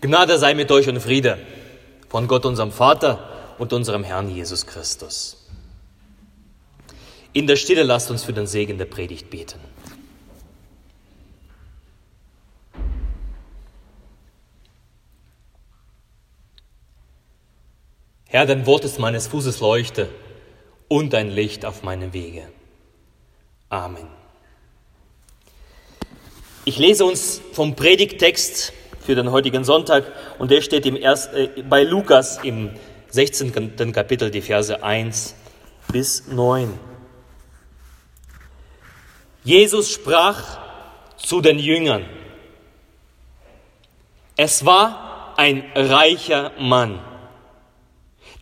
Gnade sei mit euch und Friede von Gott, unserem Vater und unserem Herrn Jesus Christus. In der Stille lasst uns für den Segen der Predigt beten. Herr, dein Wort ist meines Fußes Leuchte und ein Licht auf meinem Wege. Amen. Ich lese uns vom Predigttext für den heutigen Sonntag und der steht im erst, äh, bei Lukas im 16. Kapitel, die Verse 1 bis 9. Jesus sprach zu den Jüngern. Es war ein reicher Mann.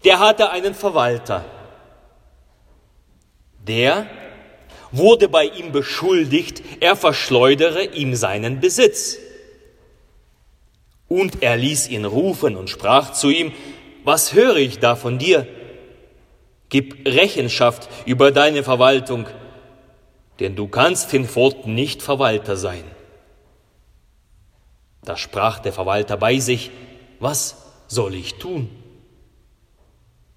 Der hatte einen Verwalter. Der wurde bei ihm beschuldigt, er verschleudere ihm seinen Besitz. Und er ließ ihn rufen und sprach zu ihm, was höre ich da von dir? Gib Rechenschaft über deine Verwaltung, denn du kannst hinfort nicht Verwalter sein. Da sprach der Verwalter bei sich, was soll ich tun?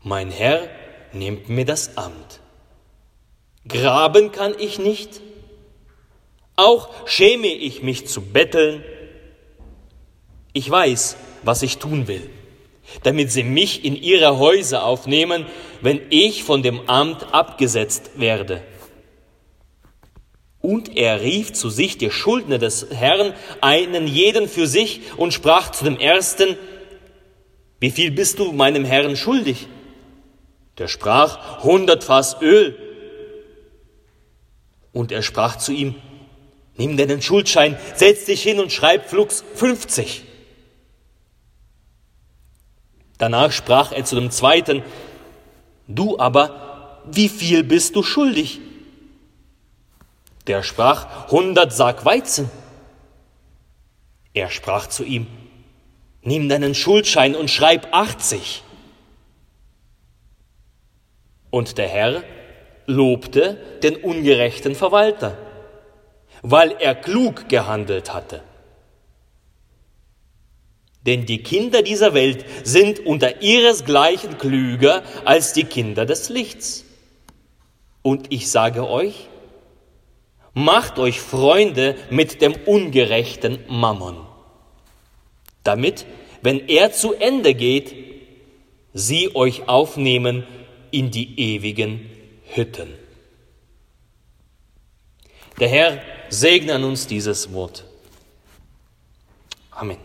Mein Herr nimmt mir das Amt. Graben kann ich nicht, auch schäme ich mich zu betteln, ich weiß, was ich tun will, damit sie mich in ihre Häuser aufnehmen, wenn ich von dem Amt abgesetzt werde. Und er rief zu sich die Schuldner des Herrn, einen jeden für sich, und sprach zu dem ersten, wie viel bist du meinem Herrn schuldig? Der sprach, hundert Fass Öl. Und er sprach zu ihm, nimm deinen Schuldschein, setz dich hin und schreib flugs 50. Danach sprach er zu dem zweiten, du aber, wie viel bist du schuldig? Der sprach, hundert Sack Weizen. Er sprach zu ihm, nimm deinen Schuldschein und schreib 80. Und der Herr lobte den ungerechten Verwalter, weil er klug gehandelt hatte. Denn die Kinder dieser Welt sind unter ihresgleichen klüger als die Kinder des Lichts. Und ich sage euch, macht euch Freunde mit dem ungerechten Mammon, damit, wenn er zu Ende geht, sie euch aufnehmen in die ewigen Hütten. Der Herr segne an uns dieses Wort. Amen.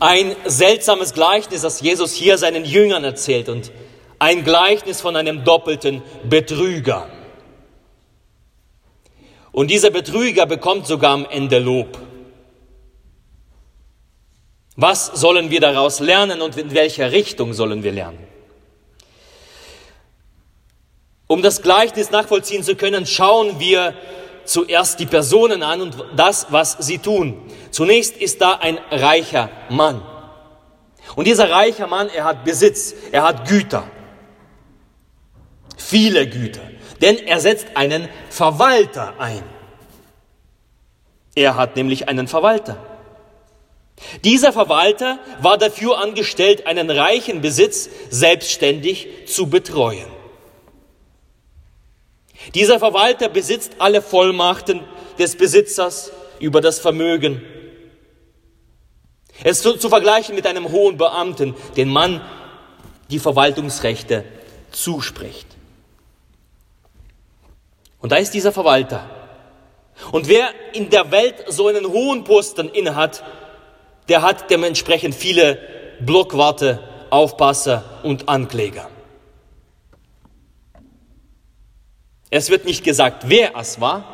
Ein seltsames Gleichnis, das Jesus hier seinen Jüngern erzählt und ein Gleichnis von einem doppelten Betrüger. Und dieser Betrüger bekommt sogar am Ende Lob. Was sollen wir daraus lernen und in welcher Richtung sollen wir lernen? Um das Gleichnis nachvollziehen zu können, schauen wir zuerst die Personen an und das, was sie tun. Zunächst ist da ein reicher Mann. Und dieser reiche Mann, er hat Besitz, er hat Güter. Viele Güter. Denn er setzt einen Verwalter ein. Er hat nämlich einen Verwalter. Dieser Verwalter war dafür angestellt, einen reichen Besitz selbstständig zu betreuen. Dieser Verwalter besitzt alle Vollmachten des Besitzers über das Vermögen. Es ist zu, vergleichen mit einem hohen Beamten, den man die Verwaltungsrechte zuspricht. Und da ist dieser Verwalter. Und wer in der Welt so einen hohen Posten innehat, der hat dementsprechend viele Blockwarte, Aufpasser und Ankläger. Es wird nicht gesagt, wer es war,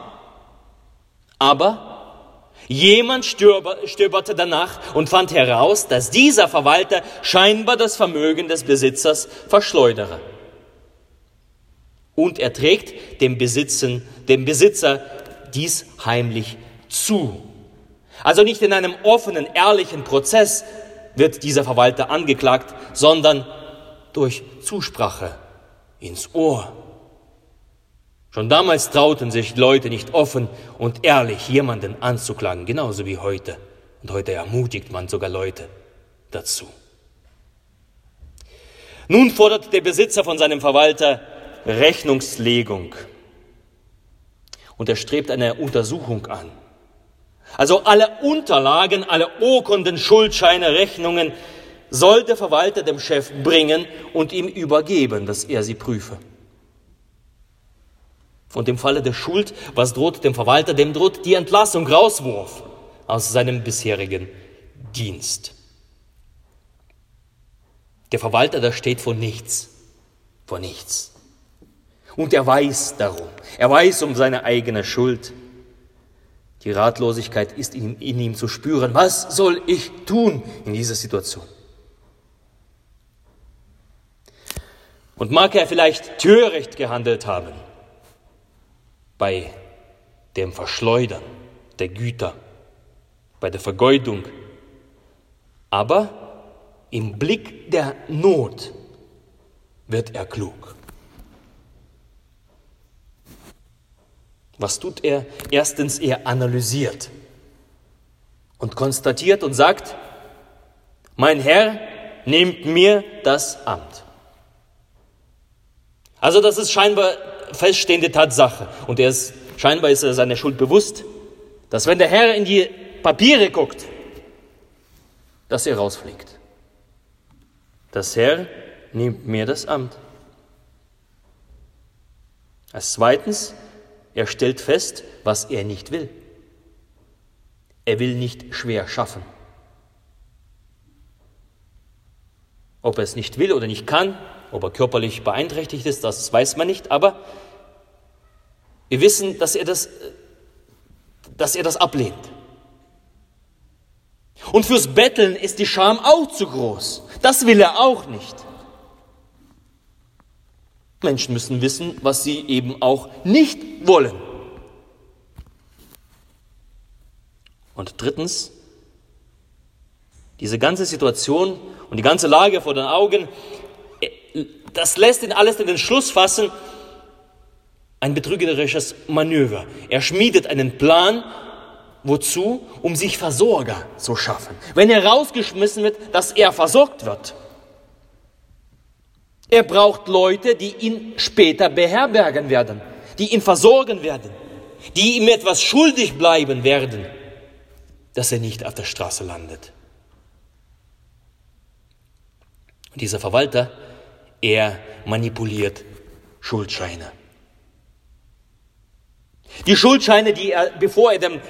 aber jemand stöberte danach und fand heraus, dass dieser Verwalter scheinbar das Vermögen des Besitzers verschleudere. Und er trägt dem, Besitzen, dem Besitzer dies heimlich zu. Also nicht in einem offenen, ehrlichen Prozess wird dieser Verwalter angeklagt, sondern durch Zusprache ins Ohr. Schon damals trauten sich Leute nicht offen und ehrlich jemanden anzuklagen, genauso wie heute. Und heute ermutigt man sogar Leute dazu. Nun fordert der Besitzer von seinem Verwalter Rechnungslegung. Und er strebt eine Untersuchung an. Also alle Unterlagen, alle Urkunden, Schuldscheine, Rechnungen soll der Verwalter dem Chef bringen und ihm übergeben, dass er sie prüfe. Und im Falle der Schuld, was droht dem Verwalter? Dem droht die Entlassung, Rauswurf aus seinem bisherigen Dienst. Der Verwalter, da steht vor nichts, vor nichts. Und er weiß darum, er weiß um seine eigene Schuld. Die Ratlosigkeit ist in, in ihm zu spüren. Was soll ich tun in dieser Situation? Und mag er vielleicht töricht gehandelt haben bei dem Verschleudern der Güter, bei der Vergeudung, aber im Blick der Not wird er klug. Was tut er? Erstens, er analysiert und konstatiert und sagt, mein Herr nimmt mir das Amt. Also das ist scheinbar feststehende Tatsache und er ist, scheinbar ist er seiner Schuld bewusst, dass wenn der Herr in die Papiere guckt, dass er rausfliegt. Das Herr nimmt mir das Amt. Als zweitens, er stellt fest, was er nicht will. Er will nicht schwer schaffen. Ob er es nicht will oder nicht kann, ob er körperlich beeinträchtigt ist, das weiß man nicht, aber wir wissen, dass er das, dass er das ablehnt. Und fürs Betteln ist die Scham auch zu groß. Das will er auch nicht. Menschen müssen wissen, was sie eben auch nicht wollen. Und drittens, diese ganze Situation und die ganze Lage vor den Augen, das lässt ihn alles in den Schluss fassen, ein betrügerisches Manöver. Er schmiedet einen Plan, wozu? Um sich Versorger zu schaffen. Wenn er rausgeschmissen wird, dass er versorgt wird. Er braucht Leute, die ihn später beherbergen werden, die ihn versorgen werden, die ihm etwas schuldig bleiben werden, dass er nicht auf der Straße landet. Und dieser Verwalter, er manipuliert Schuldscheine. Die Schuldscheine, die er, bevor er dem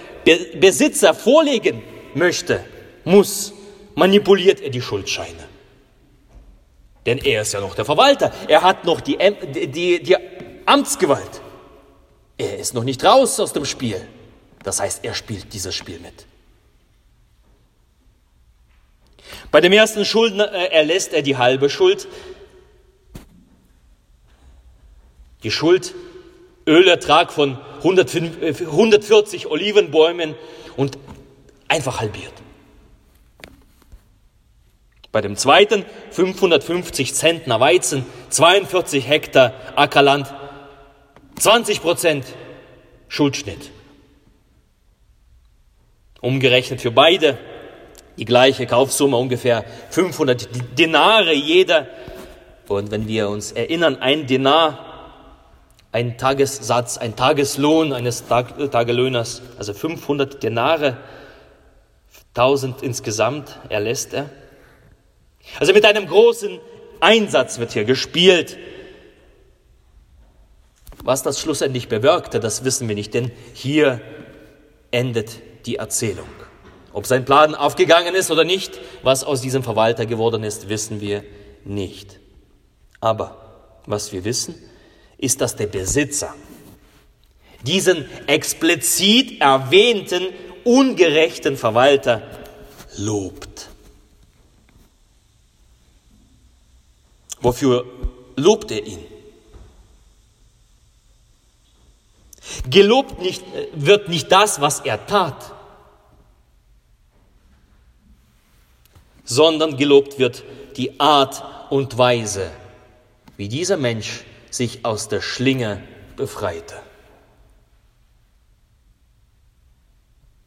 Besitzer vorlegen möchte, muss, manipuliert er die Schuldscheine. Denn er ist ja noch der Verwalter. Er hat noch die, die, die Amtsgewalt. Er ist noch nicht raus aus dem Spiel. Das heißt, er spielt dieses Spiel mit. Bei dem ersten Schuldner äh, erlässt er die halbe Schuld. Die Schuld, Ölertrag von 140 äh, Olivenbäumen und einfach halbiert. Bei dem zweiten 550 Zentner Weizen, 42 Hektar Ackerland, 20 Prozent Schuldschnitt. Umgerechnet für beide die gleiche Kaufsumme, ungefähr 500 Denare jeder. Und wenn wir uns erinnern, ein Denar, ein Tagessatz, ein Tageslohn eines Tag Tagelöhners, also 500 Denare, 1000 insgesamt erlässt er. Also mit einem großen Einsatz wird hier gespielt. Was das schlussendlich bewirkte, das wissen wir nicht, denn hier endet die Erzählung. Ob sein Plan aufgegangen ist oder nicht, was aus diesem Verwalter geworden ist, wissen wir nicht. Aber was wir wissen, ist, dass der Besitzer diesen explizit erwähnten ungerechten Verwalter lobt. Wofür lobt er ihn? Gelobt nicht, äh, wird nicht das, was er tat, sondern gelobt wird die Art und Weise, wie dieser Mensch sich aus der Schlinge befreite.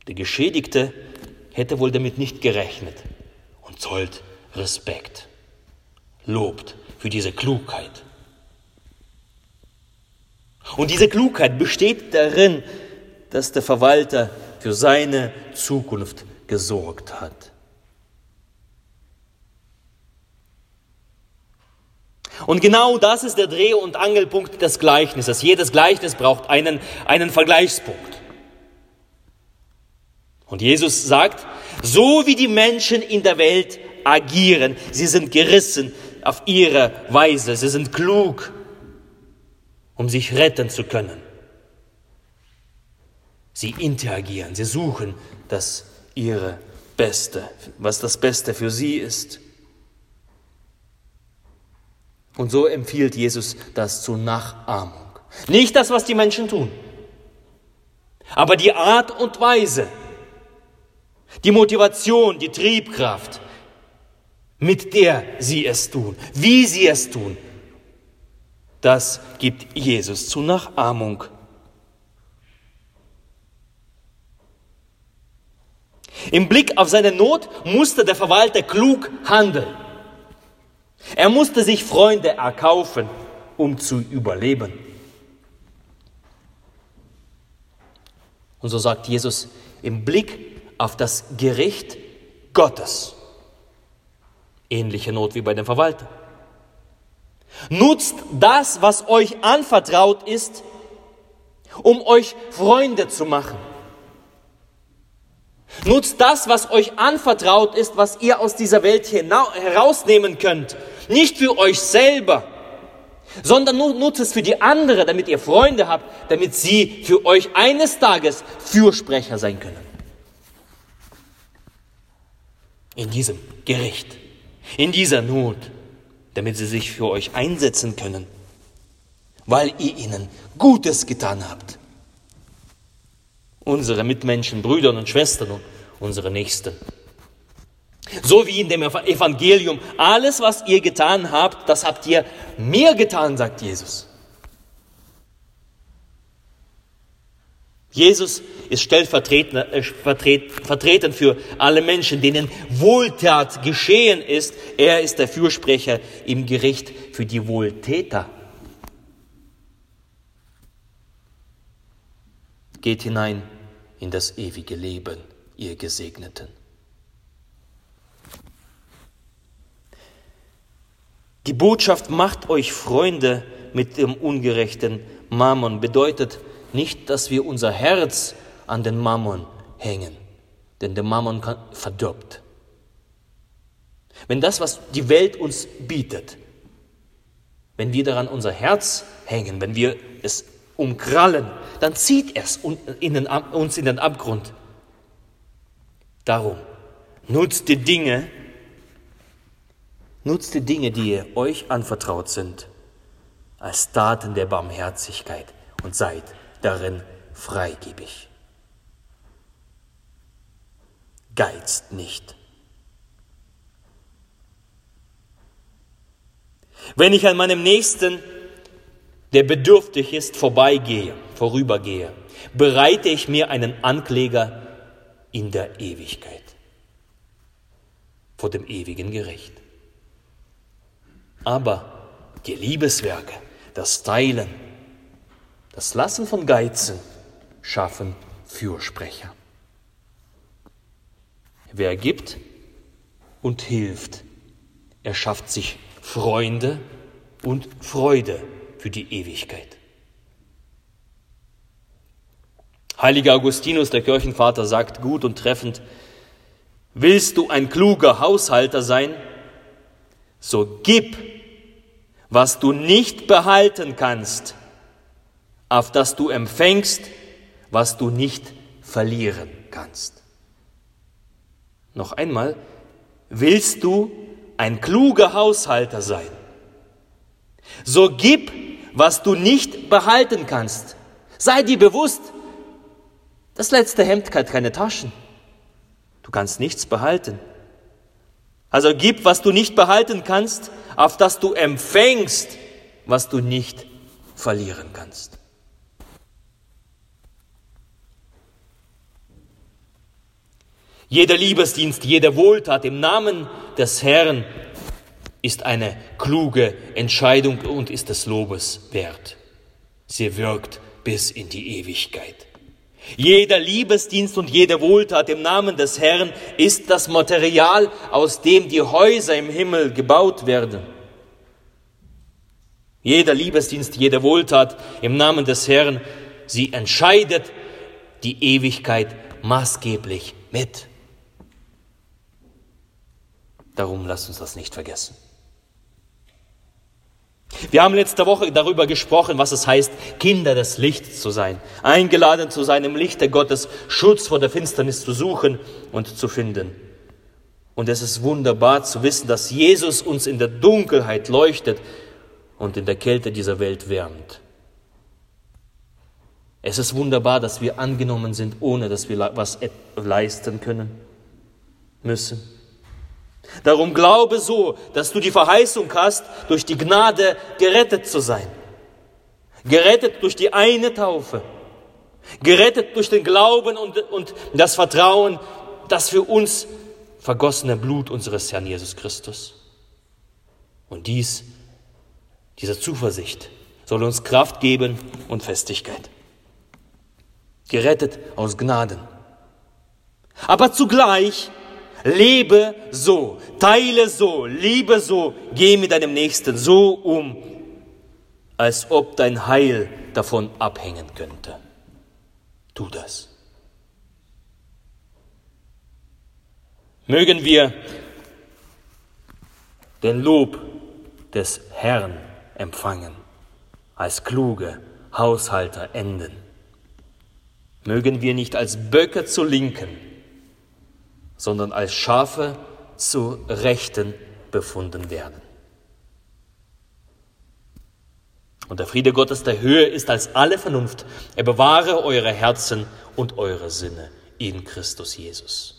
Der Geschädigte hätte wohl damit nicht gerechnet und zollt Respekt, lobt für diese Klugheit. Und diese Klugheit besteht darin, dass der Verwalter für seine Zukunft gesorgt hat. Und genau das ist der Dreh- und Angelpunkt des Gleichnisses. Jedes Gleichnis braucht einen, einen Vergleichspunkt. Und Jesus sagt, so wie die Menschen in der Welt agieren, sie sind gerissen auf ihre Weise, sie sind klug, um sich retten zu können. Sie interagieren, sie suchen das ihre Beste, was das Beste für sie ist. Und so empfiehlt Jesus das zur Nachahmung. Nicht das, was die Menschen tun, aber die Art und Weise, die Motivation, die Triebkraft, mit der sie es tun, wie sie es tun, das gibt Jesus zur Nachahmung. Im Blick auf seine Not musste der Verwalter klug handeln. Er musste sich Freunde erkaufen, um zu überleben. Und so sagt Jesus im Blick auf das Gericht Gottes. Ähnliche Not wie bei dem Verwalter. Nutzt das, was euch anvertraut ist, um euch Freunde zu machen. Nutzt das, was euch anvertraut ist, was ihr aus dieser Welt herausnehmen könnt. Nicht für euch selber, sondern nutzt es für die anderen, damit ihr Freunde habt, damit sie für euch eines Tages Fürsprecher sein können. In diesem Gericht, in dieser Not, damit sie sich für euch einsetzen können, weil ihr ihnen Gutes getan habt unsere Mitmenschen, Brüder und Schwestern und unsere Nächsten. So wie in dem Evangelium, alles, was ihr getan habt, das habt ihr mir getan, sagt Jesus. Jesus ist stellvertretend äh, für alle Menschen, denen Wohltat geschehen ist. Er ist der Fürsprecher im Gericht für die Wohltäter. Geht hinein in das ewige Leben, ihr Gesegneten. Die Botschaft macht euch Freunde mit dem ungerechten Mammon bedeutet nicht, dass wir unser Herz an den Mammon hängen, denn der Mammon verdirbt. Wenn das, was die Welt uns bietet, wenn wir daran unser Herz hängen, wenn wir es umkrallen, dann zieht es uns in den Abgrund. Darum, nutzt die Dinge, nutzt die Dinge, die euch anvertraut sind, als Taten der Barmherzigkeit und seid darin freigebig. Geizt nicht. Wenn ich an meinem Nächsten der bedürftig ist, vorbeigehe, vorübergehe, bereite ich mir einen Ankläger in der Ewigkeit, vor dem ewigen Gericht. Aber die Liebeswerke, das Teilen, das Lassen von Geizen schaffen Fürsprecher. Wer gibt und hilft, er schafft sich Freunde und Freude für die Ewigkeit. Heiliger Augustinus, der Kirchenvater, sagt gut und treffend, willst du ein kluger Haushalter sein, so gib, was du nicht behalten kannst, auf das du empfängst, was du nicht verlieren kannst. Noch einmal, willst du ein kluger Haushalter sein, so gib, was du nicht behalten kannst. Sei dir bewusst, das letzte Hemd hat keine Taschen. Du kannst nichts behalten. Also gib, was du nicht behalten kannst, auf das du empfängst, was du nicht verlieren kannst. Jeder Liebesdienst, jede Wohltat im Namen des Herrn ist eine kluge Entscheidung und ist des Lobes wert. Sie wirkt bis in die Ewigkeit. Jeder Liebesdienst und jede Wohltat im Namen des Herrn ist das Material, aus dem die Häuser im Himmel gebaut werden. Jeder Liebesdienst, jede Wohltat im Namen des Herrn, sie entscheidet die Ewigkeit maßgeblich mit. Darum lasst uns das nicht vergessen. Wir haben letzte Woche darüber gesprochen, was es heißt, Kinder des Lichts zu sein, eingeladen zu sein, im Lichte Gottes Schutz vor der Finsternis zu suchen und zu finden. Und es ist wunderbar zu wissen, dass Jesus uns in der Dunkelheit leuchtet und in der Kälte dieser Welt wärmt. Es ist wunderbar, dass wir angenommen sind, ohne dass wir was leisten können müssen. Darum glaube so, dass du die Verheißung hast, durch die Gnade gerettet zu sein. Gerettet durch die eine Taufe. Gerettet durch den Glauben und, und das Vertrauen, das für uns vergossene Blut unseres Herrn Jesus Christus. Und dies, diese Zuversicht, soll uns Kraft geben und Festigkeit. Gerettet aus Gnaden. Aber zugleich Lebe so, teile so, liebe so, geh mit deinem Nächsten so um, als ob dein Heil davon abhängen könnte. Tu das. Mögen wir den Lob des Herrn empfangen, als kluge Haushalter enden. Mögen wir nicht als Böcke zu Linken, sondern als Schafe zu Rechten befunden werden. Und der Friede Gottes der Höhe ist als alle Vernunft. Er bewahre eure Herzen und eure Sinne in Christus Jesus.